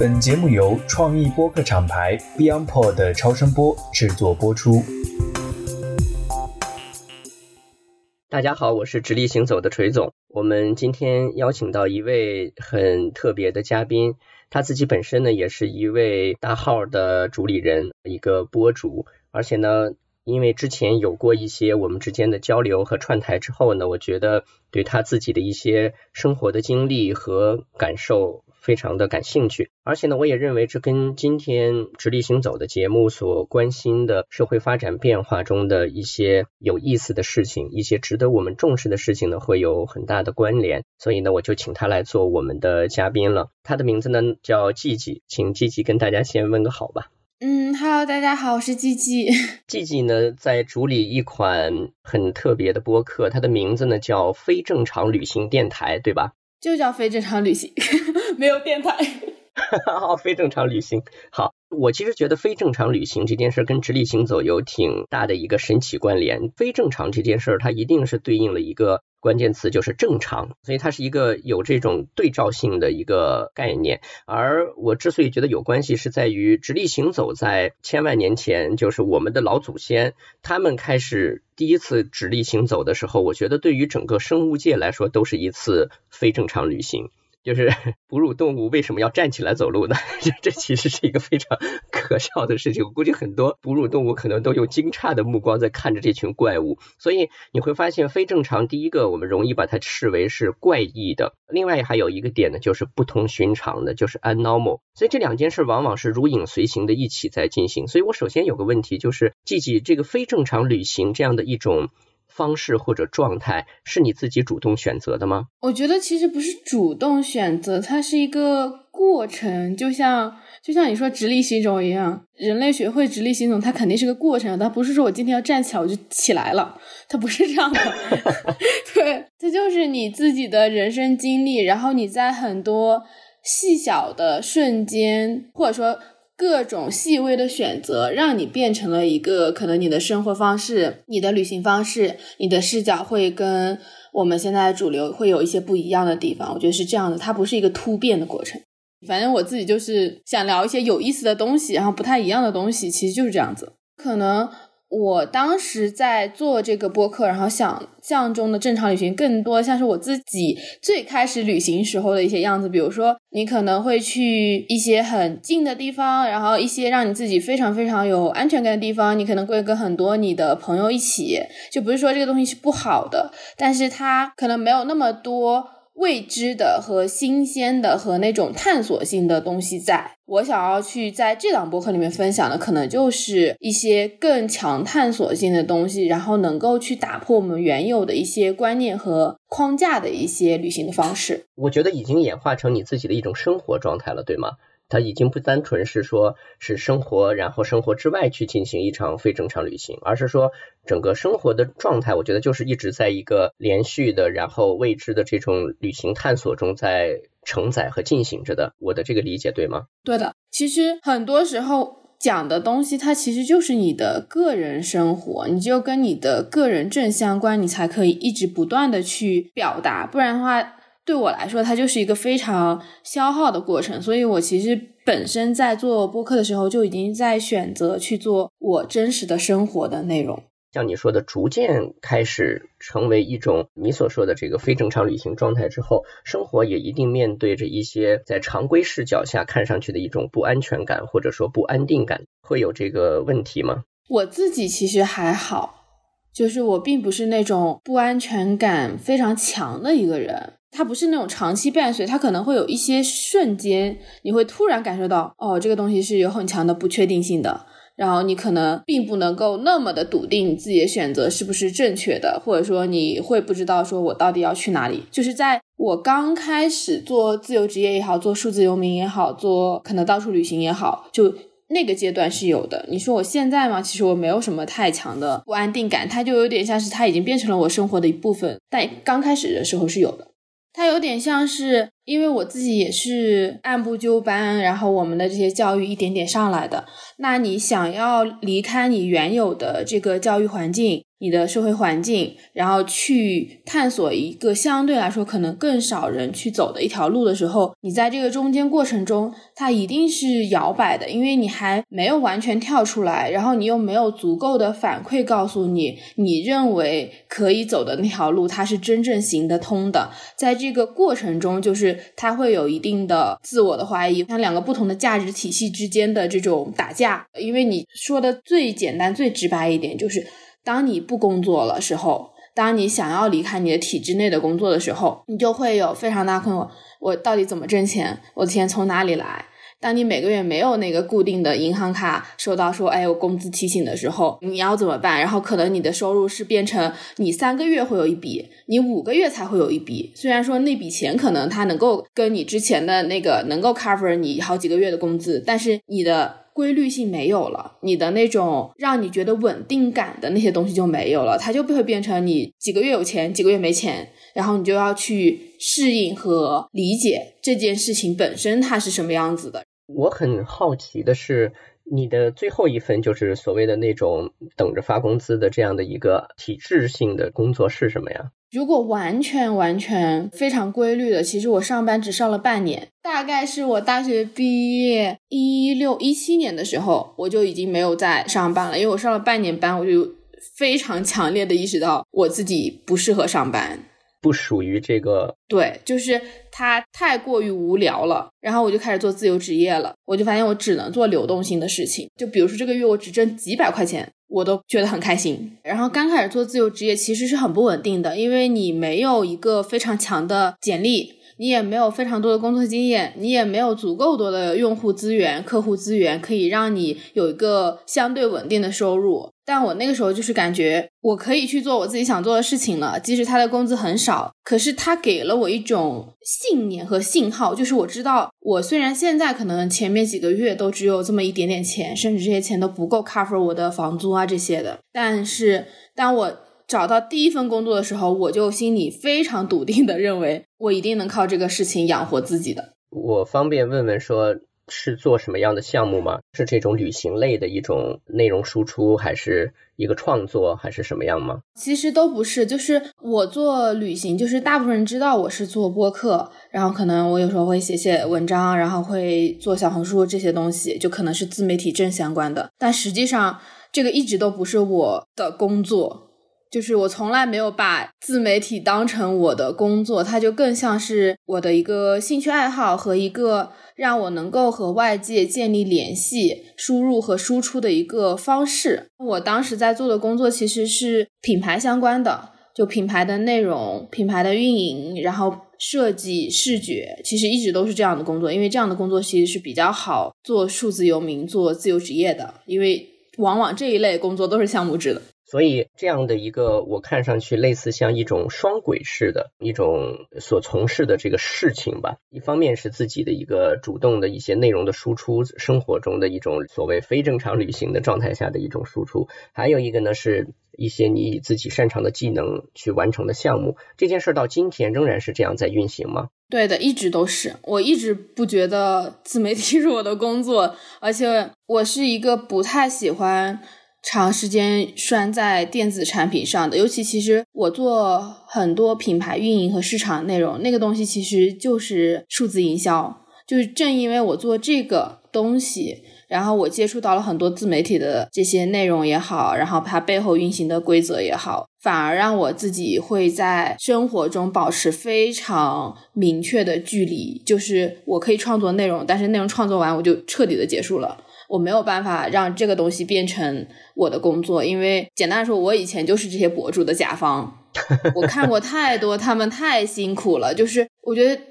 本节目由创意播客厂牌 BeyondPod 的超声波制作播出。大家好，我是直立行走的锤总。我们今天邀请到一位很特别的嘉宾，他自己本身呢也是一位大号的主理人，一个播主，而且呢。因为之前有过一些我们之间的交流和串台之后呢，我觉得对他自己的一些生活的经历和感受非常的感兴趣，而且呢，我也认为这跟今天直立行走的节目所关心的社会发展变化中的一些有意思的事情，一些值得我们重视的事情呢，会有很大的关联，所以呢，我就请他来做我们的嘉宾了。他的名字呢叫季季，请季季跟大家先问个好吧。嗯，Hello，大家好，我是季季。季季呢，在主理一款很特别的播客，它的名字呢叫非正常旅行电台，对吧？就叫非正常旅行，没有电台。好，非正常旅行。好，我其实觉得非正常旅行这件事跟直立行走有挺大的一个神奇关联。非正常这件事，它一定是对应了一个。关键词就是正常，所以它是一个有这种对照性的一个概念。而我之所以觉得有关系，是在于直立行走在千万年前，就是我们的老祖先他们开始第一次直立行走的时候，我觉得对于整个生物界来说都是一次非正常旅行。就是 哺乳动物为什么要站起来走路呢？这这其实是一个非常 可笑的事情。我估计很多哺乳动物可能都用惊诧的目光在看着这群怪物。所以你会发现，非正常，第一个我们容易把它视为是怪异的。另外还有一个点呢，就是不同寻常的，就是 abnormal。所以这两件事往往是如影随形的一起在进行。所以我首先有个问题，就是记记这个非正常旅行这样的一种。方式或者状态是你自己主动选择的吗？我觉得其实不是主动选择，它是一个过程，就像就像你说直立行走一样，人类学会直立行走，它肯定是个过程，它不是说我今天要站起来我就起来了，它不是这样的。对，这就是你自己的人生经历，然后你在很多细小的瞬间，或者说。各种细微的选择，让你变成了一个可能你的生活方式、你的旅行方式、你的视角会跟我们现在主流会有一些不一样的地方。我觉得是这样的，它不是一个突变的过程。反正我自己就是想聊一些有意思的东西，然后不太一样的东西，其实就是这样子。可能。我当时在做这个播客，然后想象中的正常旅行更多像是我自己最开始旅行时候的一些样子。比如说，你可能会去一些很近的地方，然后一些让你自己非常非常有安全感的地方。你可能会跟很多你的朋友一起，就不是说这个东西是不好的，但是它可能没有那么多。未知的和新鲜的和那种探索性的东西，在我想要去在这档播客里面分享的，可能就是一些更强探索性的东西，然后能够去打破我们原有的一些观念和框架的一些旅行的方式。我觉得已经演化成你自己的一种生活状态了，对吗？它已经不单纯是说，是生活，然后生活之外去进行一场非正常旅行，而是说整个生活的状态，我觉得就是一直在一个连续的，然后未知的这种旅行探索中在承载和进行着的。我的这个理解对吗？对的，其实很多时候讲的东西，它其实就是你的个人生活，你就跟你的个人正相关，你才可以一直不断的去表达，不然的话。对我来说，它就是一个非常消耗的过程，所以我其实本身在做播客的时候就已经在选择去做我真实的生活的内容。像你说的，逐渐开始成为一种你所说的这个非正常旅行状态之后，生活也一定面对着一些在常规视角下看上去的一种不安全感或者说不安定感，会有这个问题吗？我自己其实还好，就是我并不是那种不安全感非常强的一个人。它不是那种长期伴随，它可能会有一些瞬间，你会突然感受到，哦，这个东西是有很强的不确定性的，然后你可能并不能够那么的笃定你自己的选择是不是正确的，或者说你会不知道说我到底要去哪里。就是在我刚开始做自由职业也好，做数字游民也好，做可能到处旅行也好，就那个阶段是有的。你说我现在吗？其实我没有什么太强的不安定感，它就有点像是它已经变成了我生活的一部分，但刚开始的时候是有的。它有点像是，因为我自己也是按部就班，然后我们的这些教育一点点上来的。那你想要离开你原有的这个教育环境，你的社会环境，然后去探索一个相对来说可能更少人去走的一条路的时候，你在这个中间过程中，它一定是摇摆的，因为你还没有完全跳出来，然后你又没有足够的反馈告诉你，你认为可以走的那条路它是真正行得通的。在这个过程中，就是它会有一定的自我的怀疑，像两个不同的价值体系之间的这种打架。因为你说的最简单、最直白一点，就是当你不工作了时候，当你想要离开你的体制内的工作的时候，你就会有非常大困惑：我到底怎么挣钱？我的钱从哪里来？当你每个月没有那个固定的银行卡收到说，哎，我工资提醒的时候，你要怎么办？然后可能你的收入是变成你三个月会有一笔，你五个月才会有一笔。虽然说那笔钱可能它能够跟你之前的那个能够 cover 你好几个月的工资，但是你的。规律性没有了，你的那种让你觉得稳定感的那些东西就没有了，它就不会变成你几个月有钱，几个月没钱，然后你就要去适应和理解这件事情本身它是什么样子的。我很好奇的是，你的最后一份就是所谓的那种等着发工资的这样的一个体制性的工作是什么呀？如果完全完全非常规律的，其实我上班只上了半年，大概是我大学毕业一六一七年的时候，我就已经没有在上班了，因为我上了半年班，我就非常强烈的意识到我自己不适合上班。不属于这个，对，就是它太过于无聊了。然后我就开始做自由职业了，我就发现我只能做流动性的事情。就比如说这个月我只挣几百块钱，我都觉得很开心。然后刚开始做自由职业其实是很不稳定的，因为你没有一个非常强的简历。你也没有非常多的工作经验，你也没有足够多的用户资源、客户资源，可以让你有一个相对稳定的收入。但我那个时候就是感觉我可以去做我自己想做的事情了，即使他的工资很少，可是他给了我一种信念和信号，就是我知道我虽然现在可能前面几个月都只有这么一点点钱，甚至这些钱都不够 cover 我的房租啊这些的，但是当我。找到第一份工作的时候，我就心里非常笃定的认为，我一定能靠这个事情养活自己的。我方便问问，说是做什么样的项目吗？是这种旅行类的一种内容输出，还是一个创作，还是什么样吗？其实都不是，就是我做旅行，就是大部分人知道我是做播客，然后可能我有时候会写写文章，然后会做小红书这些东西，就可能是自媒体正相关的。但实际上，这个一直都不是我的工作。就是我从来没有把自媒体当成我的工作，它就更像是我的一个兴趣爱好和一个让我能够和外界建立联系、输入和输出的一个方式。我当时在做的工作其实是品牌相关的，就品牌的内容、品牌的运营，然后设计、视觉，其实一直都是这样的工作。因为这样的工作其实是比较好做数字游民、做自由职业的，因为往往这一类工作都是项目制的。所以这样的一个，我看上去类似像一种双轨式的一种所从事的这个事情吧。一方面是自己的一个主动的一些内容的输出，生活中的一种所谓非正常旅行的状态下的一种输出；还有一个呢，是一些你以自己擅长的技能去完成的项目。这件事到今天仍然是这样在运行吗？对的，一直都是。我一直不觉得自媒体 是我的工作，而且我是一个不太喜欢。长时间拴在电子产品上的，尤其其实我做很多品牌运营和市场内容，那个东西其实就是数字营销。就是正因为我做这个东西，然后我接触到了很多自媒体的这些内容也好，然后它背后运行的规则也好，反而让我自己会在生活中保持非常明确的距离。就是我可以创作内容，但是内容创作完我就彻底的结束了。我没有办法让这个东西变成我的工作，因为简单说，我以前就是这些博主的甲方。我看过太多，他们太辛苦了。就是我觉得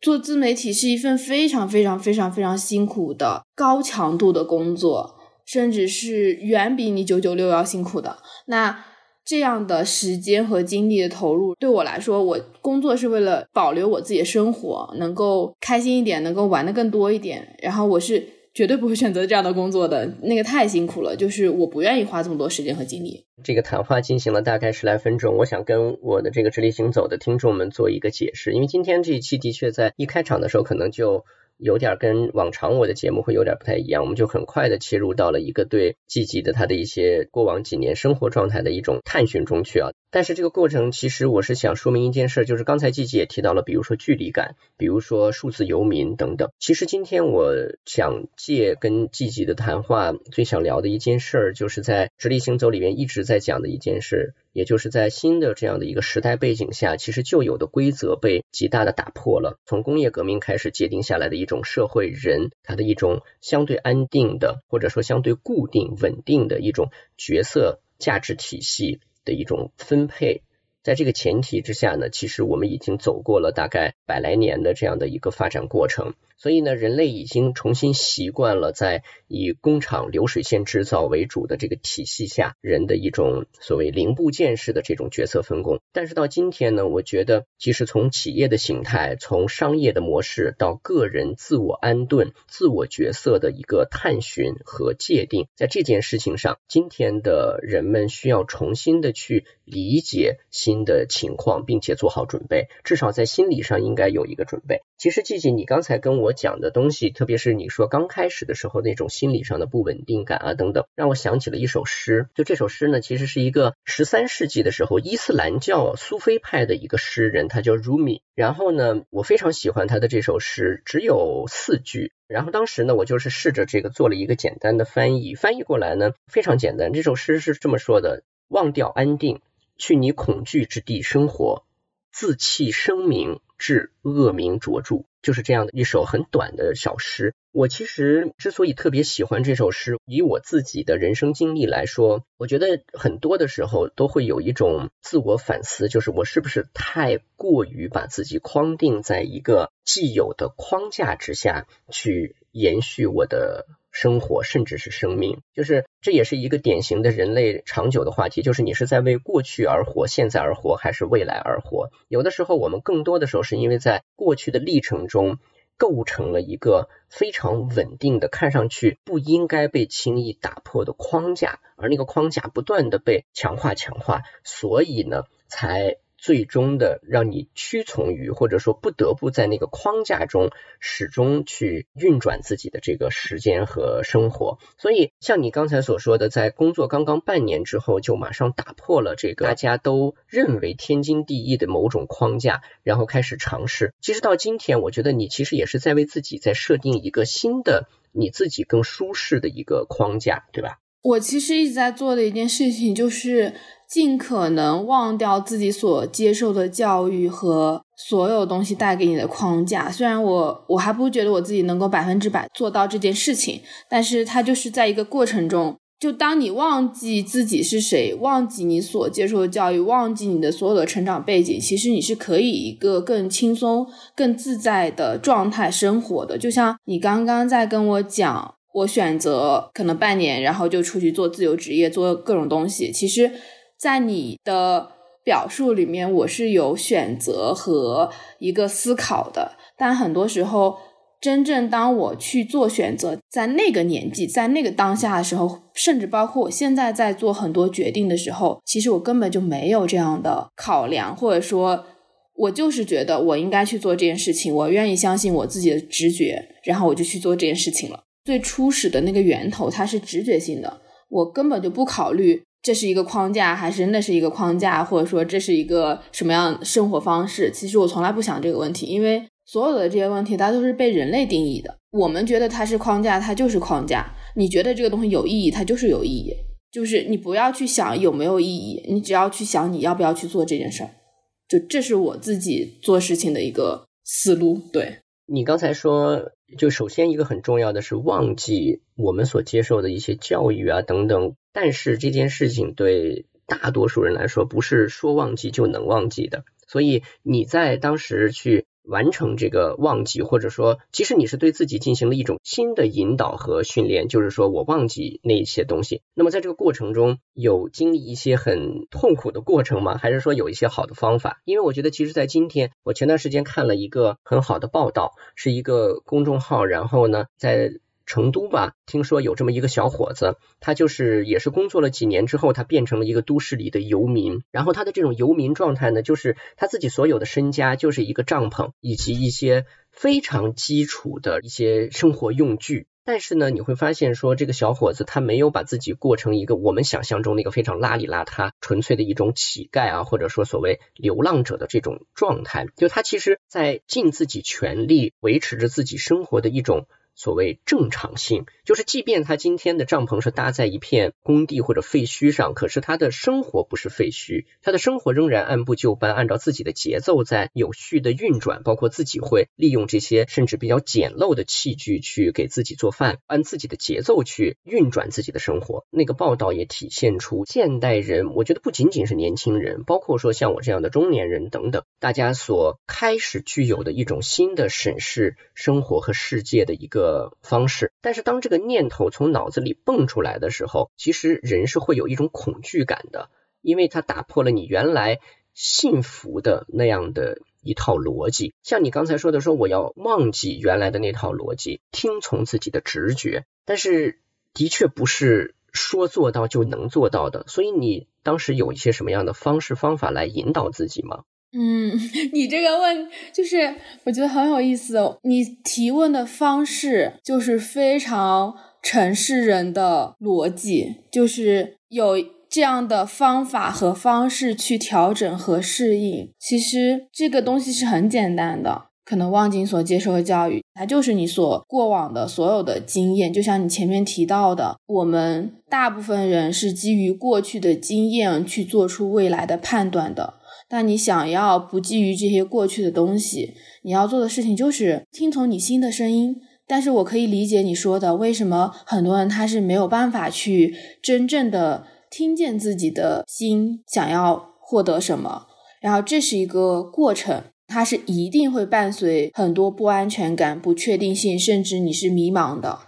做自媒体是一份非常非常非常非常辛苦的高强度的工作，甚至是远比你九九六要辛苦的。那这样的时间和精力的投入，对我来说，我工作是为了保留我自己的生活，能够开心一点，能够玩的更多一点。然后我是。绝对不会选择这样的工作的，那个太辛苦了，就是我不愿意花这么多时间和精力。这个谈话进行了大概十来分钟，我想跟我的这个直立行走的听众们做一个解释，因为今天这一期的确在一开场的时候可能就有点跟往常我的节目会有点不太一样，我们就很快的切入到了一个对季季的他的一些过往几年生活状态的一种探寻中去啊。但是这个过程其实我是想说明一件事，就是刚才季季也提到了，比如说距离感，比如说数字游民等等。其实今天我想借跟季季的谈话，最想聊的一件事，就是在直立行走里面一直在讲的一件事。也就是在新的这样的一个时代背景下，其实旧有的规则被极大的打破了。从工业革命开始界定下来的一种社会人，他的一种相对安定的，或者说相对固定稳定的一种角色价值体系的一种分配。在这个前提之下呢，其实我们已经走过了大概百来年的这样的一个发展过程。所以呢，人类已经重新习惯了在以工厂流水线制造为主的这个体系下，人的一种所谓零部件式的这种角色分工。但是到今天呢，我觉得其实从企业的形态，从商业的模式到个人自我安顿、自我角色的一个探寻和界定，在这件事情上，今天的人们需要重新的去理解新的情况，并且做好准备，至少在心理上应该有一个准备。其实，季季，你刚才跟我讲的东西，特别是你说刚开始的时候那种心理上的不稳定感啊等等，让我想起了一首诗。就这首诗呢，其实是一个十三世纪的时候伊斯兰教苏菲派的一个诗人，他叫 Rumi。然后呢，我非常喜欢他的这首诗，只有四句。然后当时呢，我就是试着这个做了一个简单的翻译，翻译过来呢非常简单。这首诗是这么说的：忘掉安定，去你恐惧之地生活，自弃生命。致恶名卓著，就是这样的一首很短的小诗。我其实之所以特别喜欢这首诗，以我自己的人生经历来说，我觉得很多的时候都会有一种自我反思，就是我是不是太过于把自己框定在一个既有的框架之下去延续我的。生活甚至是生命，就是这也是一个典型的人类长久的话题，就是你是在为过去而活、现在而活，还是未来而活？有的时候，我们更多的时候是因为在过去的历程中构成了一个非常稳定的、看上去不应该被轻易打破的框架，而那个框架不断的被强化、强化，所以呢，才。最终的让你屈从于，或者说不得不在那个框架中始终去运转自己的这个时间和生活。所以，像你刚才所说的，在工作刚刚半年之后，就马上打破了这个大家都认为天经地义的某种框架，然后开始尝试。其实到今天，我觉得你其实也是在为自己在设定一个新的、你自己更舒适的一个框架，对吧？我其实一直在做的一件事情就是。尽可能忘掉自己所接受的教育和所有东西带给你的框架。虽然我我还不觉得我自己能够百分之百做到这件事情，但是它就是在一个过程中。就当你忘记自己是谁，忘记你所接受的教育，忘记你的所有的成长背景，其实你是可以一个更轻松、更自在的状态生活的。就像你刚刚在跟我讲，我选择可能半年，然后就出去做自由职业，做各种东西。其实。在你的表述里面，我是有选择和一个思考的，但很多时候，真正当我去做选择，在那个年纪，在那个当下的时候，甚至包括我现在在做很多决定的时候，其实我根本就没有这样的考量，或者说，我就是觉得我应该去做这件事情，我愿意相信我自己的直觉，然后我就去做这件事情了。最初始的那个源头，它是直觉性的，我根本就不考虑。这是一个框架，还是那是一个框架，或者说这是一个什么样生活方式？其实我从来不想这个问题，因为所有的这些问题它都是被人类定义的。我们觉得它是框架，它就是框架；你觉得这个东西有意义，它就是有意义。就是你不要去想有没有意义，你只要去想你要不要去做这件事儿。就这是我自己做事情的一个思路。对你刚才说，就首先一个很重要的是忘记我们所接受的一些教育啊等等。但是这件事情对大多数人来说不是说忘记就能忘记的，所以你在当时去完成这个忘记，或者说其实你是对自己进行了一种新的引导和训练，就是说我忘记那些东西。那么在这个过程中有经历一些很痛苦的过程吗？还是说有一些好的方法？因为我觉得其实，在今天，我前段时间看了一个很好的报道，是一个公众号，然后呢在。成都吧，听说有这么一个小伙子，他就是也是工作了几年之后，他变成了一个都市里的游民。然后他的这种游民状态呢，就是他自己所有的身家就是一个帐篷以及一些。非常基础的一些生活用具。但是呢，你会发现说这个小伙子他没有把自己过成一个我们想象中那个非常邋里邋遢、纯粹的一种乞丐啊，或者说所谓流浪者的这种状态。就他其实在尽自己全力维持着自己生活的一种。所谓正常性，就是即便他今天的帐篷是搭在一片工地或者废墟上，可是他的生活不是废墟，他的生活仍然按部就班，按照自己的节奏在有序的运转，包括自己会利用这些甚至比较简陋的器具去给自己做饭，按自己的节奏去运转自己的生活。那个报道也体现出现代人，我觉得不仅仅是年轻人，包括说像我这样的中年人等等，大家所开始具有的一种新的审视生活和世界的一个。的方式，但是当这个念头从脑子里蹦出来的时候，其实人是会有一种恐惧感的，因为它打破了你原来幸福的那样的一套逻辑。像你刚才说的，说我要忘记原来的那套逻辑，听从自己的直觉，但是的确不是说做到就能做到的。所以你当时有一些什么样的方式方法来引导自己吗？嗯，你这个问就是我觉得很有意思。你提问的方式就是非常城市人的逻辑，就是有这样的方法和方式去调整和适应。其实这个东西是很简单的。可能望京所接受的教育，它就是你所过往的所有的经验。就像你前面提到的，我们大部分人是基于过去的经验去做出未来的判断的。但你想要不基于这些过去的东西，你要做的事情就是听从你心的声音。但是我可以理解你说的，为什么很多人他是没有办法去真正的听见自己的心想要获得什么，然后这是一个过程，它是一定会伴随很多不安全感、不确定性，甚至你是迷茫的，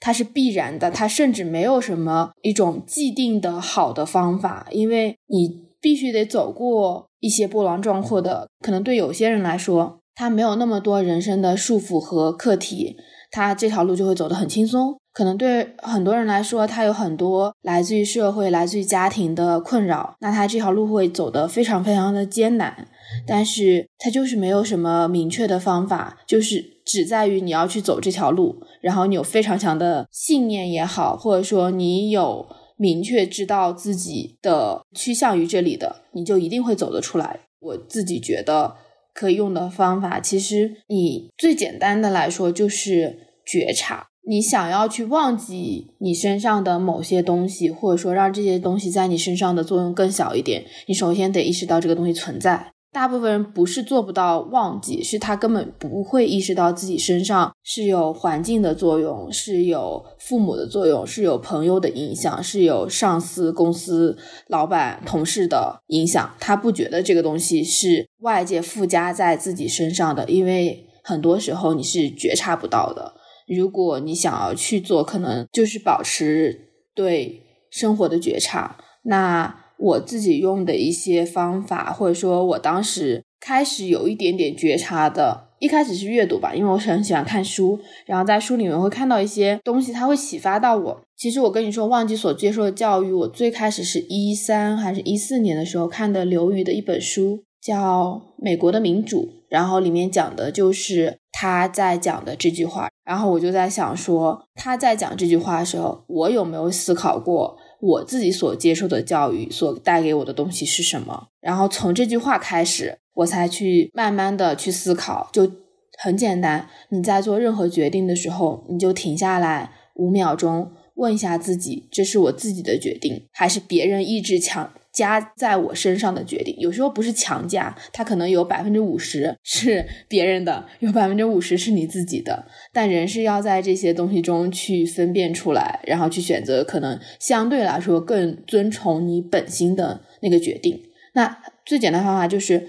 它是必然的，它甚至没有什么一种既定的好的方法，因为你。必须得走过一些波澜壮阔的，可能对有些人来说，他没有那么多人生的束缚和课题，他这条路就会走得很轻松。可能对很多人来说，他有很多来自于社会、来自于家庭的困扰，那他这条路会走得非常非常的艰难。但是他就是没有什么明确的方法，就是只在于你要去走这条路，然后你有非常强的信念也好，或者说你有。明确知道自己的趋向于这里的，你就一定会走得出来。我自己觉得可以用的方法，其实你最简单的来说就是觉察。你想要去忘记你身上的某些东西，或者说让这些东西在你身上的作用更小一点，你首先得意识到这个东西存在。大部分人不是做不到忘记，是他根本不会意识到自己身上是有环境的作用，是有父母的作用，是有朋友的影响，是有上司、公司老板、同事的影响。他不觉得这个东西是外界附加在自己身上的，因为很多时候你是觉察不到的。如果你想要去做，可能就是保持对生活的觉察。那。我自己用的一些方法，或者说我当时开始有一点点觉察的，一开始是阅读吧，因为我是很喜欢看书，然后在书里面会看到一些东西，它会启发到我。其实我跟你说，忘记所接受的教育，我最开始是一三还是一四年的时候看的刘瑜的一本书，叫《美国的民主》，然后里面讲的就是他在讲的这句话，然后我就在想说，他在讲这句话的时候，我有没有思考过？我自己所接受的教育所带给我的东西是什么？然后从这句话开始，我才去慢慢的去思考。就很简单，你在做任何决定的时候，你就停下来五秒钟，问一下自己：这是我自己的决定，还是别人意志强？加在我身上的决定，有时候不是强加，它可能有百分之五十是别人的，有百分之五十是你自己的。但人是要在这些东西中去分辨出来，然后去选择可能相对来说更遵从你本心的那个决定。那最简单方法就是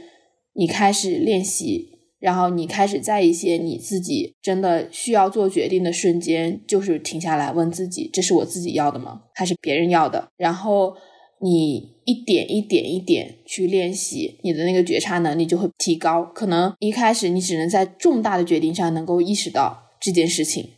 你开始练习，然后你开始在一些你自己真的需要做决定的瞬间，就是停下来问自己：这是我自己要的吗？还是别人要的？然后。你一点一点一点去练习，你的那个觉察能力就会提高。可能一开始你只能在重大的决定上能够意识到这件事情，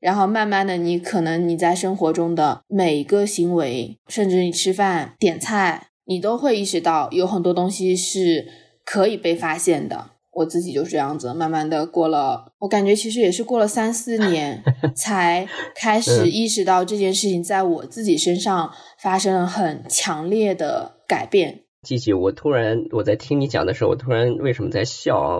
然后慢慢的，你可能你在生活中的每一个行为，甚至你吃饭点菜，你都会意识到有很多东西是可以被发现的。我自己就是这样子，慢慢的过了，我感觉其实也是过了三四年，才开始意识到这件事情在我自己身上发生了很强烈的改变。季季，我突然我在听你讲的时候，我突然为什么在笑啊？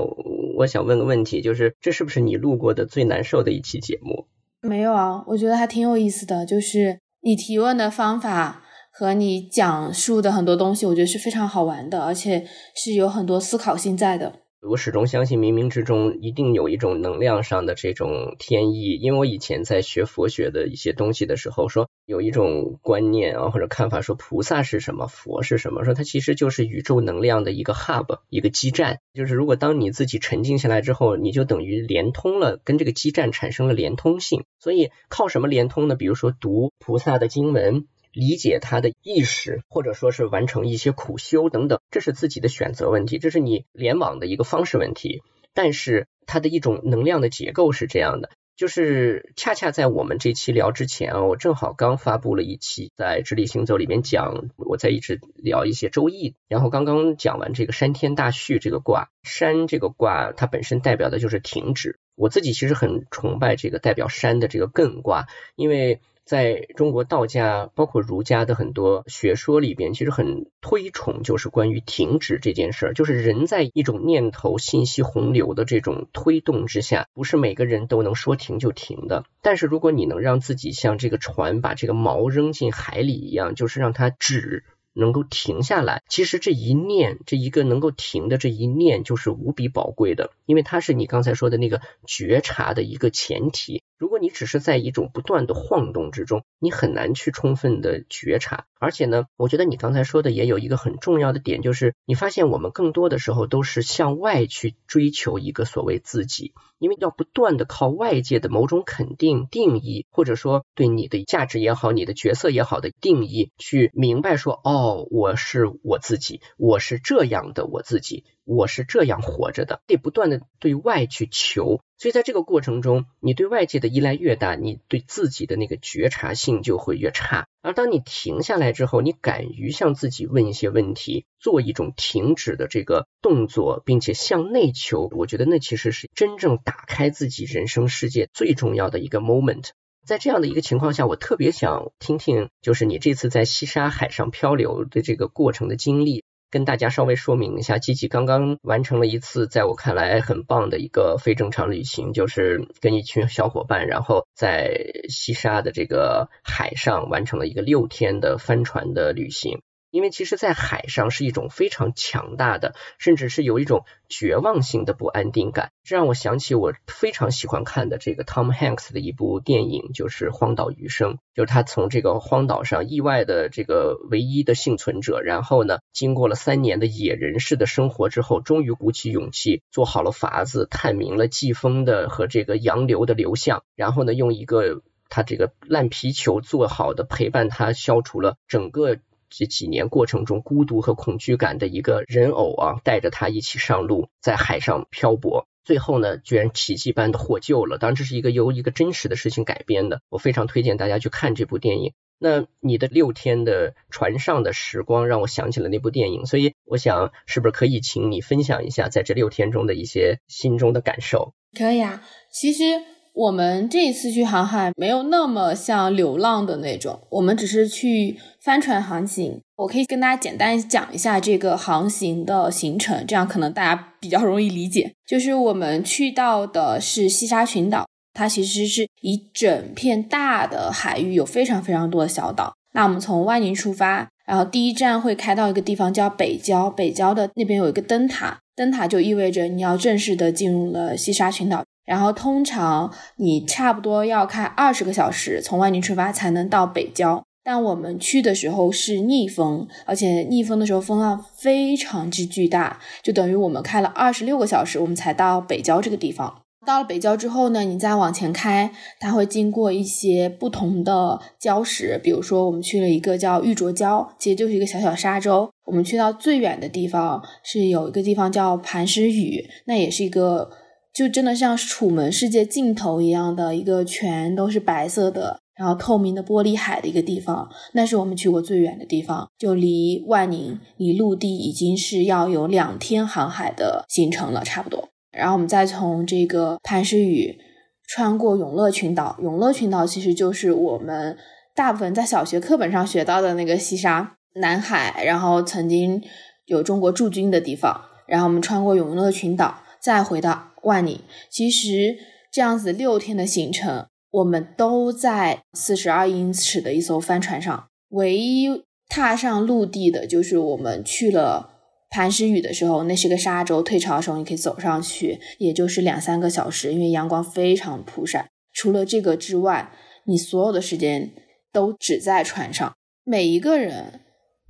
我想问个问题，就是这是不是你录过的最难受的一期节目？没有啊，我觉得还挺有意思的，就是你提问的方法。和你讲述的很多东西，我觉得是非常好玩的，而且是有很多思考性在的。我始终相信冥冥之中一定有一种能量上的这种天意，因为我以前在学佛学的一些东西的时候，说有一种观念啊或者看法，说菩萨是什么，佛是什么，说它其实就是宇宙能量的一个 hub，一个基站。就是如果当你自己沉静下来之后，你就等于连通了，跟这个基站产生了连通性。所以靠什么连通呢？比如说读菩萨的经文。理解他的意识，或者说是完成一些苦修等等，这是自己的选择问题，这是你联网的一个方式问题。但是它的一种能量的结构是这样的，就是恰恰在我们这期聊之前啊，我正好刚发布了一期在直立行走里面讲，我在一直聊一些周易，然后刚刚讲完这个山天大序这个卦，山这个卦它本身代表的就是停止。我自己其实很崇拜这个代表山的这个艮卦，因为。在中国道家，包括儒家的很多学说里边，其实很推崇就是关于停止这件事儿。就是人在一种念头、信息洪流的这种推动之下，不是每个人都能说停就停的。但是如果你能让自己像这个船把这个锚扔进海里一样，就是让它止。能够停下来，其实这一念，这一个能够停的这一念，就是无比宝贵的，因为它是你刚才说的那个觉察的一个前提。如果你只是在一种不断的晃动之中，你很难去充分的觉察。而且呢，我觉得你刚才说的也有一个很重要的点，就是你发现我们更多的时候都是向外去追求一个所谓自己，因为要不断的靠外界的某种肯定、定义，或者说对你的价值也好、你的角色也好的定义，去明白说，哦，我是我自己，我是这样的我自己。我是这样活着的，得不断的对外去求，所以在这个过程中，你对外界的依赖越大，你对自己的那个觉察性就会越差。而当你停下来之后，你敢于向自己问一些问题，做一种停止的这个动作，并且向内求，我觉得那其实是真正打开自己人生世界最重要的一个 moment。在这样的一个情况下，我特别想听听，就是你这次在西沙海上漂流的这个过程的经历。跟大家稍微说明一下，吉吉刚刚完成了一次在我看来很棒的一个非正常旅行，就是跟一群小伙伴，然后在西沙的这个海上完成了一个六天的帆船的旅行。因为其实，在海上是一种非常强大的，甚至是有一种绝望性的不安定感。这让我想起我非常喜欢看的这个 Tom Hanks 的一部电影，就是《荒岛余生》。就是他从这个荒岛上意外的这个唯一的幸存者，然后呢，经过了三年的野人式的生活之后，终于鼓起勇气做好了筏子，探明了季风的和这个洋流的流向，然后呢，用一个他这个烂皮球做好的陪伴他，消除了整个。这几年过程中孤独和恐惧感的一个人偶啊，带着他一起上路，在海上漂泊，最后呢，居然奇迹般的获救了。当然，这是一个由一个真实的事情改编的，我非常推荐大家去看这部电影。那你的六天的船上的时光让我想起了那部电影，所以我想是不是可以请你分享一下在这六天中的一些心中的感受？可以啊，其实。我们这一次去航海没有那么像流浪的那种，我们只是去帆船航行。我可以跟大家简单讲一下这个航行的行程，这样可能大家比较容易理解。就是我们去到的是西沙群岛，它其实是一整片大的海域，有非常非常多的小岛。那我们从万宁出发，然后第一站会开到一个地方叫北郊，北郊的那边有一个灯塔，灯塔就意味着你要正式的进入了西沙群岛。然后通常你差不多要开二十个小时从万宁出发才能到北郊，但我们去的时候是逆风，而且逆风的时候风浪非常之巨大，就等于我们开了二十六个小时，我们才到北郊这个地方。到了北郊之后呢，你再往前开，它会经过一些不同的礁石，比如说我们去了一个叫玉镯礁，其实就是一个小小沙洲。我们去到最远的地方是有一个地方叫磐石屿，那也是一个。就真的像楚门世界尽头一样的一个全都是白色的，然后透明的玻璃海的一个地方，那是我们去过最远的地方，就离万宁离陆地已经是要有两天航海的行程了，差不多。然后我们再从这个磐石屿穿过永乐群岛，永乐群岛其实就是我们大部分在小学课本上学到的那个西沙南海，然后曾经有中国驻军的地方。然后我们穿过永乐群岛，再回到万里。其实这样子六天的行程。我们都在四十二英尺的一艘帆船上，唯一踏上陆地的就是我们去了磐石屿的时候，那是个沙洲，退潮的时候你可以走上去，也就是两三个小时，因为阳光非常曝晒。除了这个之外，你所有的时间都只在船上。每一个人，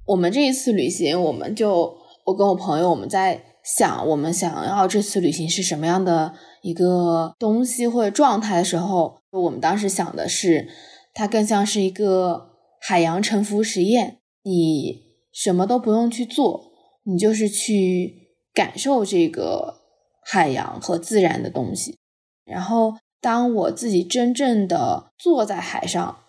我们这一次旅行，我们就我跟我朋友我们在想，我们想要这次旅行是什么样的一个东西或者状态的时候。我们当时想的是，它更像是一个海洋沉浮实验。你什么都不用去做，你就是去感受这个海洋和自然的东西。然后，当我自己真正的坐在海上，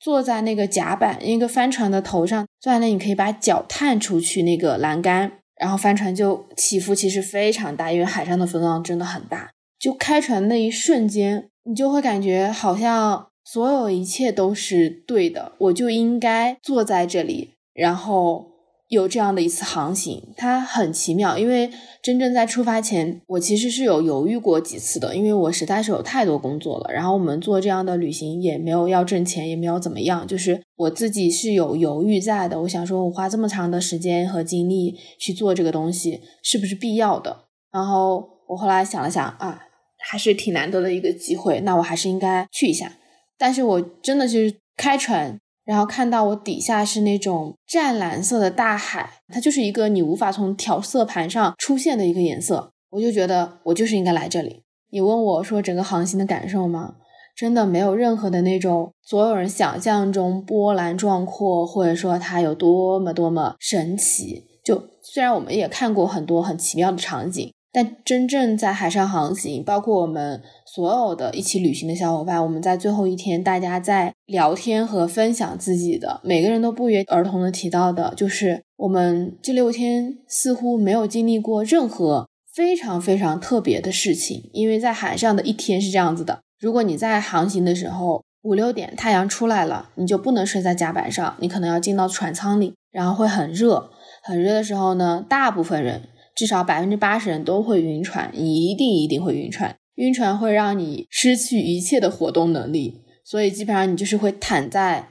坐在那个甲板，一个帆船的头上，坐在那，你可以把脚探出去那个栏杆，然后帆船就起伏其实非常大，因为海上的风浪真的很大。就开船那一瞬间。你就会感觉好像所有一切都是对的，我就应该坐在这里，然后有这样的一次航行，它很奇妙。因为真正在出发前，我其实是有犹豫过几次的，因为我实在是有太多工作了。然后我们做这样的旅行也没有要挣钱，也没有怎么样，就是我自己是有犹豫在的。我想说，我花这么长的时间和精力去做这个东西，是不是必要的？然后我后来想了想啊。还是挺难得的一个机会，那我还是应该去一下。但是我真的就是开船，然后看到我底下是那种湛蓝色的大海，它就是一个你无法从调色盘上出现的一个颜色，我就觉得我就是应该来这里。你问我说整个航行的感受吗？真的没有任何的那种所有人想象中波澜壮阔，或者说它有多么多么神奇。就虽然我们也看过很多很奇妙的场景。但真正在海上航行，包括我们所有的一起旅行的小伙伴，我们在最后一天，大家在聊天和分享自己的，每个人都不约而同的提到的，就是我们这六天似乎没有经历过任何非常非常特别的事情。因为在海上的一天是这样子的：如果你在航行的时候五六点太阳出来了，你就不能睡在甲板上，你可能要进到船舱里，然后会很热，很热的时候呢，大部分人。至少百分之八十人都会晕船，你一定一定会晕船。晕船会让你失去一切的活动能力，所以基本上你就是会躺在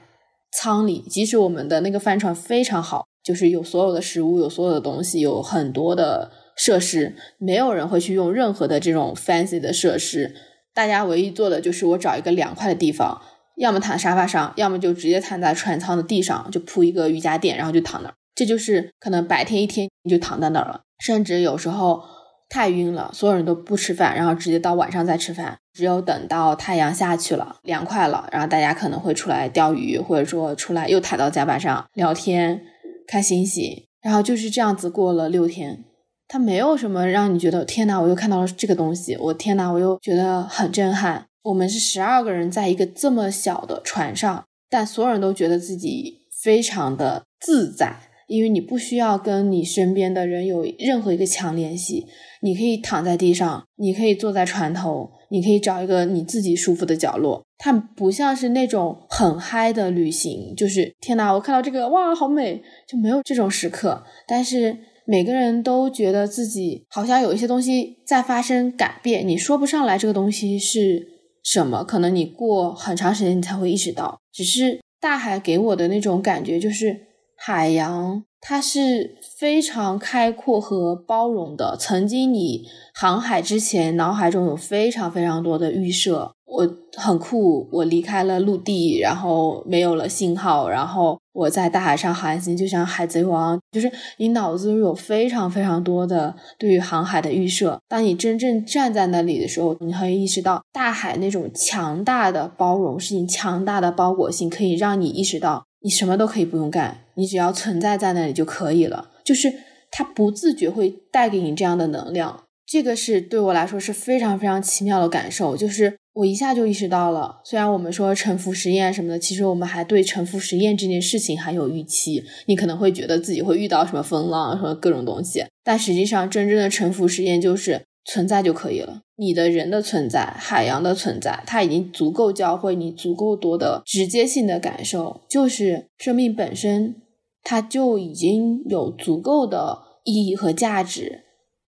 舱里。即使我们的那个帆船非常好，就是有所有的食物，有所有的东西，有很多的设施，没有人会去用任何的这种 fancy 的设施。大家唯一做的就是我找一个凉快的地方，要么躺沙发上，要么就直接躺在船舱的地上，就铺一个瑜伽垫，然后就躺那儿。这就是可能白天一天你就躺在那儿了。甚至有时候太晕了，所有人都不吃饭，然后直接到晚上再吃饭。只有等到太阳下去了，凉快了，然后大家可能会出来钓鱼，或者说出来又躺到甲板上聊天、看星星。然后就是这样子过了六天。它没有什么让你觉得天哪，我又看到了这个东西，我天哪，我又觉得很震撼。我们是十二个人在一个这么小的船上，但所有人都觉得自己非常的自在。因为你不需要跟你身边的人有任何一个强联系，你可以躺在地上，你可以坐在船头，你可以找一个你自己舒服的角落。它不像是那种很嗨的旅行，就是天哪，我看到这个哇，好美，就没有这种时刻。但是每个人都觉得自己好像有一些东西在发生改变，你说不上来这个东西是什么，可能你过很长时间你才会意识到。只是大海给我的那种感觉就是。海洋它是非常开阔和包容的。曾经你航海之前，脑海中有非常非常多的预设。我很酷，我离开了陆地，然后没有了信号，然后我在大海上航行，就像海贼王。就是你脑子有非常非常多的对于航海的预设。当你真正站在那里的时候，你会意识到大海那种强大的包容，性强大的包裹性，可以让你意识到。你什么都可以不用干，你只要存在在那里就可以了。就是它不自觉会带给你这样的能量，这个是对我来说是非常非常奇妙的感受。就是我一下就意识到了，虽然我们说沉浮实验什么的，其实我们还对沉浮实验这件事情还有预期。你可能会觉得自己会遇到什么风浪，什么各种东西，但实际上真正的沉浮实验就是存在就可以了。你的人的存在，海洋的存在，它已经足够教会你足够多的直接性的感受，就是生命本身，它就已经有足够的意义和价值。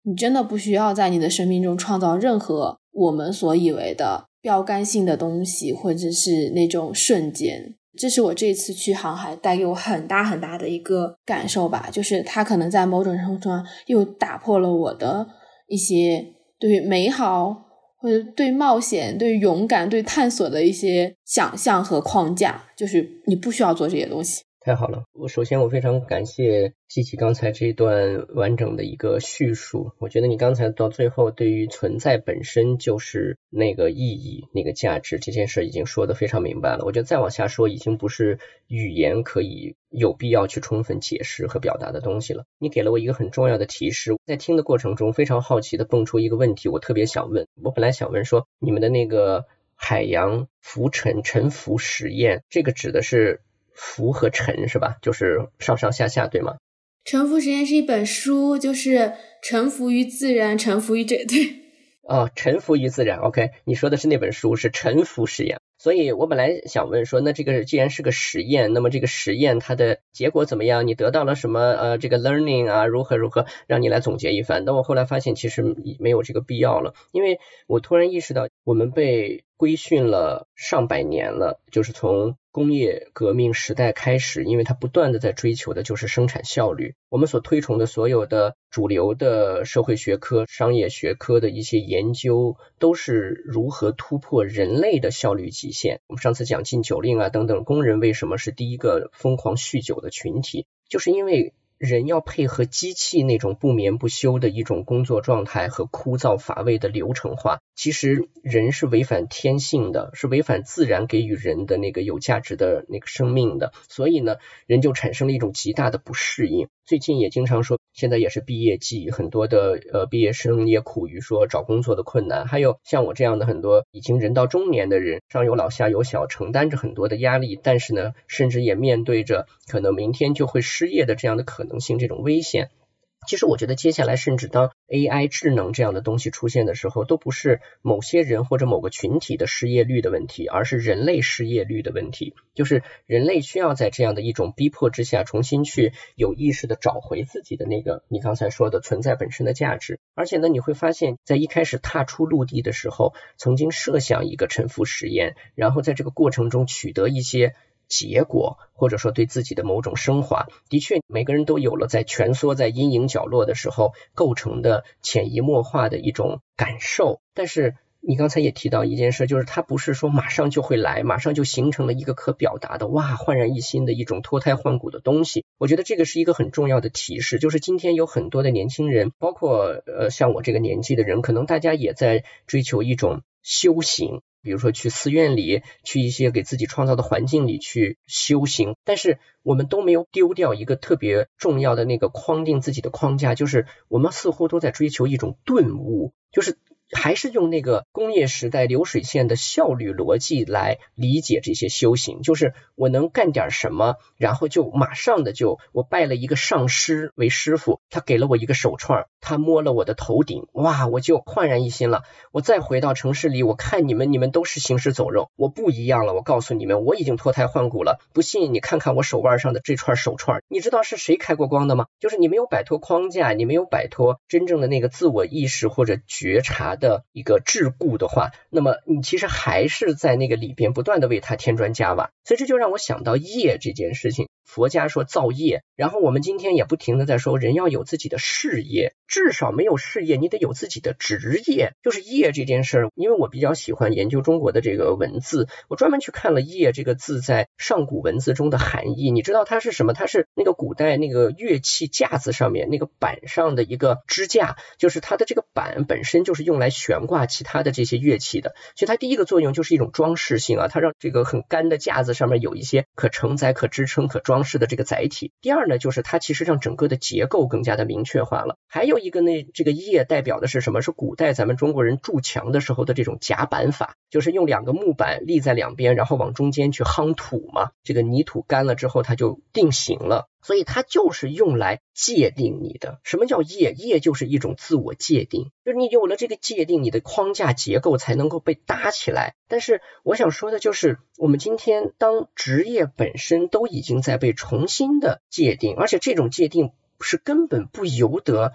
你真的不需要在你的生命中创造任何我们所以为的。标杆性的东西，或者是那种瞬间，这是我这次去航海带给我很大很大的一个感受吧。就是它可能在某种程度上又打破了我的一些对美好或者对冒险、对勇敢、对探索的一些想象和框架。就是你不需要做这些东西。太好了，我首先我非常感谢季琪刚才这段完整的一个叙述。我觉得你刚才到最后对于存在本身就是那个意义、那个价值这件事已经说的非常明白了。我觉得再往下说已经不是语言可以有必要去充分解释和表达的东西了。你给了我一个很重要的提示，在听的过程中非常好奇的蹦出一个问题，我特别想问。我本来想问说，你们的那个海洋浮沉沉浮实验，这个指的是？浮和沉是吧？就是上上下下对吗？沉浮实验是一本书，就是沉浮于自然，沉浮于这对。哦，沉浮于自然。OK，你说的是那本书是沉浮实验。所以我本来想问说，那这个既然是个实验，那么这个实验它的结果怎么样？你得到了什么？呃，这个 learning 啊，如何如何？让你来总结一番。但我后来发现其实没有这个必要了，因为我突然意识到，我们被规训了上百年了，就是从。工业革命时代开始，因为它不断的在追求的就是生产效率。我们所推崇的所有的主流的社会学科、商业学科的一些研究，都是如何突破人类的效率极限。我们上次讲禁酒令啊等等，工人为什么是第一个疯狂酗酒的群体，就是因为。人要配合机器那种不眠不休的一种工作状态和枯燥乏味的流程化，其实人是违反天性的，是违反自然给予人的那个有价值的那个生命的，所以呢，人就产生了一种极大的不适应。最近也经常说，现在也是毕业季，很多的呃毕业生也苦于说找工作的困难，还有像我这样的很多已经人到中年的人，上有老下有小，承担着很多的压力，但是呢，甚至也面对着可能明天就会失业的这样的可能性，这种危险。其实我觉得接下来，甚至当 AI 智能这样的东西出现的时候，都不是某些人或者某个群体的失业率的问题，而是人类失业率的问题。就是人类需要在这样的一种逼迫之下，重新去有意识的找回自己的那个你刚才说的存在本身的价值。而且呢，你会发现在一开始踏出陆地的时候，曾经设想一个沉浮实验，然后在这个过程中取得一些。结果，或者说对自己的某种升华，的确，每个人都有了在蜷缩在阴影角落的时候构成的潜移默化的一种感受。但是你刚才也提到一件事，就是它不是说马上就会来，马上就形成了一个可表达的哇焕然一新的一种脱胎换骨的东西。我觉得这个是一个很重要的提示，就是今天有很多的年轻人，包括呃像我这个年纪的人，可能大家也在追求一种修行。比如说去寺院里，去一些给自己创造的环境里去修行，但是我们都没有丢掉一个特别重要的那个框定自己的框架，就是我们似乎都在追求一种顿悟，就是。还是用那个工业时代流水线的效率逻辑来理解这些修行，就是我能干点什么，然后就马上的就我拜了一个上师为师傅，他给了我一个手串，他摸了我的头顶，哇，我就焕然一新了。我再回到城市里，我看你们，你们都是行尸走肉，我不一样了。我告诉你们，我已经脱胎换骨了。不信你看看我手腕上的这串手串，你知道是谁开过光的吗？就是你没有摆脱框架，你没有摆脱真正的那个自我意识或者觉察。的一个桎梏的话，那么你其实还是在那个里边不断的为他添砖加瓦，所以这就让我想到业这件事情。佛家说造业，然后我们今天也不停的在说人要有自己的事业，至少没有事业，你得有自己的职业，就是业这件事儿。因为我比较喜欢研究中国的这个文字，我专门去看了业这个字在上古文字中的含义。你知道它是什么？它是那个古代那个乐器架子上面那个板上的一个支架，就是它的这个板本身就是用来悬挂其他的这些乐器的。所以它第一个作用就是一种装饰性啊，它让这个很干的架子上面有一些可承载、可支撑、可装。方式的这个载体。第二呢，就是它其实让整个的结构更加的明确化了。还有一个呢，这个叶代表的是什么？是古代咱们中国人筑墙的时候的这种夹板法，就是用两个木板立在两边，然后往中间去夯土嘛。这个泥土干了之后，它就定型了。所以它就是用来界定你的。什么叫业？业就是一种自我界定，就是你有了这个界定，你的框架结构才能够被搭起来。但是我想说的就是，我们今天当职业本身都已经在被重新的界定，而且这种界定是根本不由得。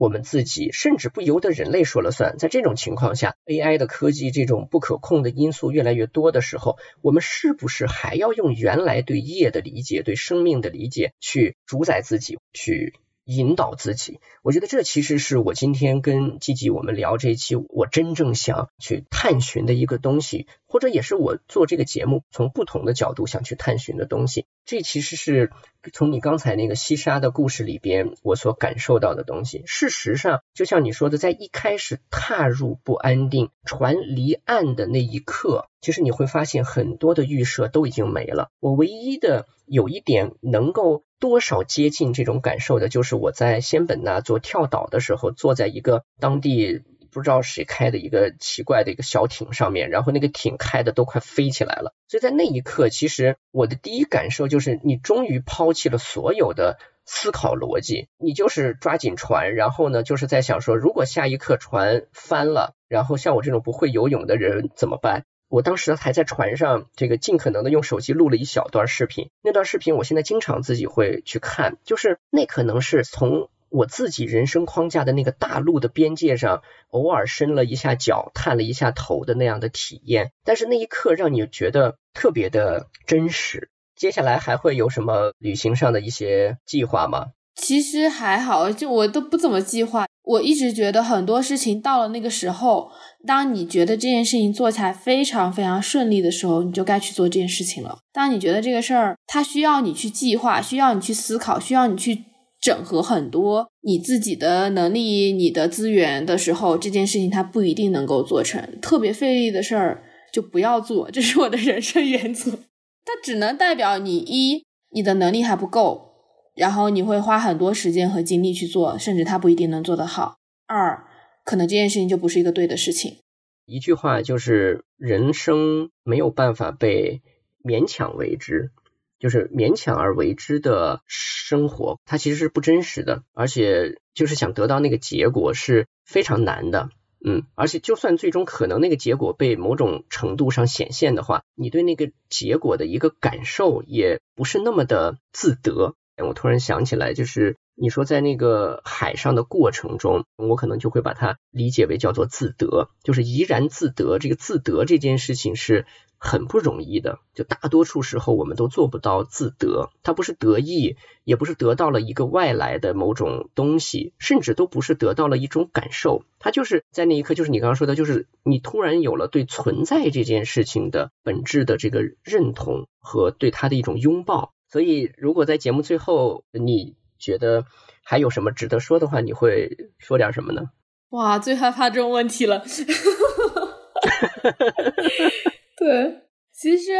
我们自己甚至不由得人类说了算。在这种情况下，AI 的科技这种不可控的因素越来越多的时候，我们是不是还要用原来对业的理解、对生命的理解去主宰自己，去引导自己？我觉得这其实是我今天跟季季我们聊这一期，我真正想去探寻的一个东西，或者也是我做这个节目从不同的角度想去探寻的东西。这其实是从你刚才那个西沙的故事里边我所感受到的东西。事实上，就像你说的，在一开始踏入不安定、船离岸的那一刻，其实你会发现很多的预设都已经没了。我唯一的有一点能够多少接近这种感受的，就是我在仙本那。做跳岛的时候，坐在一个当地不知道谁开的一个奇怪的一个小艇上面，然后那个艇开的都快飞起来了。所以在那一刻，其实我的第一感受就是，你终于抛弃了所有的思考逻辑，你就是抓紧船，然后呢，就是在想说，如果下一刻船翻了，然后像我这种不会游泳的人怎么办？我当时还在船上，这个尽可能的用手机录了一小段视频，那段视频我现在经常自己会去看，就是那可能是从。我自己人生框架的那个大陆的边界上，偶尔伸了一下脚，探了一下头的那样的体验，但是那一刻让你觉得特别的真实。接下来还会有什么旅行上的一些计划吗？其实还好，就我都不怎么计划。我一直觉得很多事情到了那个时候，当你觉得这件事情做起来非常非常顺利的时候，你就该去做这件事情了。当你觉得这个事儿它需要你去计划，需要你去思考，需要你去。整合很多你自己的能力、你的资源的时候，这件事情它不一定能够做成。特别费力的事儿就不要做，这是我的人生原则。它只能代表你一你的能力还不够，然后你会花很多时间和精力去做，甚至它不一定能做得好。二可能这件事情就不是一个对的事情。一句话就是，人生没有办法被勉强为之。就是勉强而为之的生活，它其实是不真实的，而且就是想得到那个结果是非常难的，嗯，而且就算最终可能那个结果被某种程度上显现的话，你对那个结果的一个感受也不是那么的自得。我突然想起来，就是你说在那个海上的过程中，我可能就会把它理解为叫做自得，就是怡然自得。这个自得这件事情是。很不容易的，就大多数时候我们都做不到自得，它不是得意，也不是得到了一个外来的某种东西，甚至都不是得到了一种感受，它就是在那一刻，就是你刚刚说的，就是你突然有了对存在这件事情的本质的这个认同和对它的一种拥抱。所以，如果在节目最后你觉得还有什么值得说的话，你会说点什么呢？哇，最害怕这种问题了。对，其实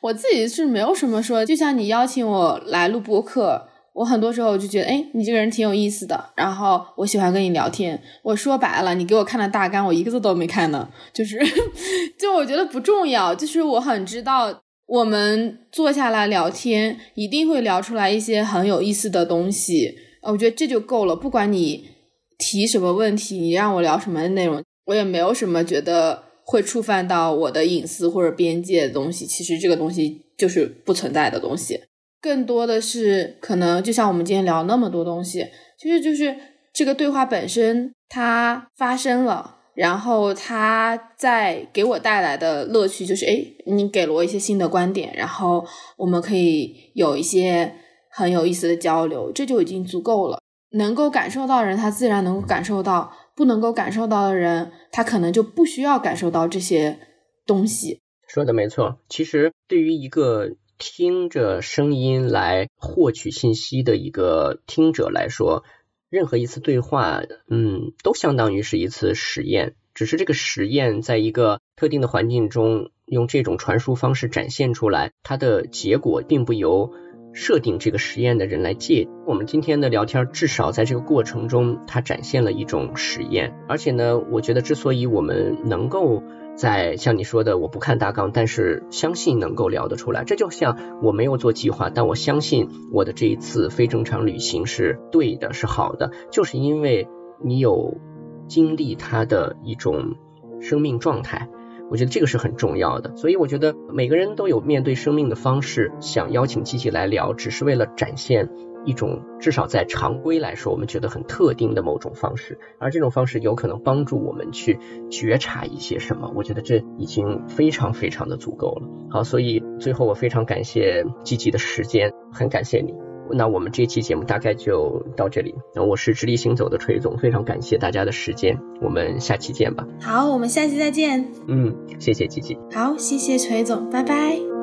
我自己是没有什么说，就像你邀请我来录播客，我很多时候我就觉得，哎，你这个人挺有意思的，然后我喜欢跟你聊天。我说白了，你给我看的大纲，我一个字都没看呢，就是，就我觉得不重要，就是我很知道，我们坐下来聊天，一定会聊出来一些很有意思的东西，我觉得这就够了。不管你提什么问题，你让我聊什么内容，我也没有什么觉得。会触犯到我的隐私或者边界的东西，其实这个东西就是不存在的东西。更多的是可能，就像我们今天聊那么多东西，其实就是这个对话本身它发生了，然后它在给我带来的乐趣就是，哎，你给了我一些新的观点，然后我们可以有一些很有意思的交流，这就已经足够了。能够感受到人，他自然能够感受到。不能够感受到的人，他可能就不需要感受到这些东西。说的没错，其实对于一个听着声音来获取信息的一个听者来说，任何一次对话，嗯，都相当于是一次实验。只是这个实验在一个特定的环境中，用这种传输方式展现出来，它的结果并不由设定这个实验的人来借。我们今天的聊天，至少在这个过程中，它展现了一种实验。而且呢，我觉得之所以我们能够在像你说的，我不看大纲，但是相信能够聊得出来，这就像我没有做计划，但我相信我的这一次非正常旅行是对的，是好的，就是因为你有经历它的一种生命状态。我觉得这个是很重要的，所以我觉得每个人都有面对生命的方式。想邀请机器来聊，只是为了展现一种至少在常规来说，我们觉得很特定的某种方式，而这种方式有可能帮助我们去觉察一些什么。我觉得这已经非常非常的足够了。好，所以最后我非常感谢机器的时间，很感谢你。那我们这期节目大概就到这里。那我是直立行走的锤总，非常感谢大家的时间，我们下期见吧。好，我们下期再见。嗯，谢谢吉吉。好，谢谢锤总，拜拜。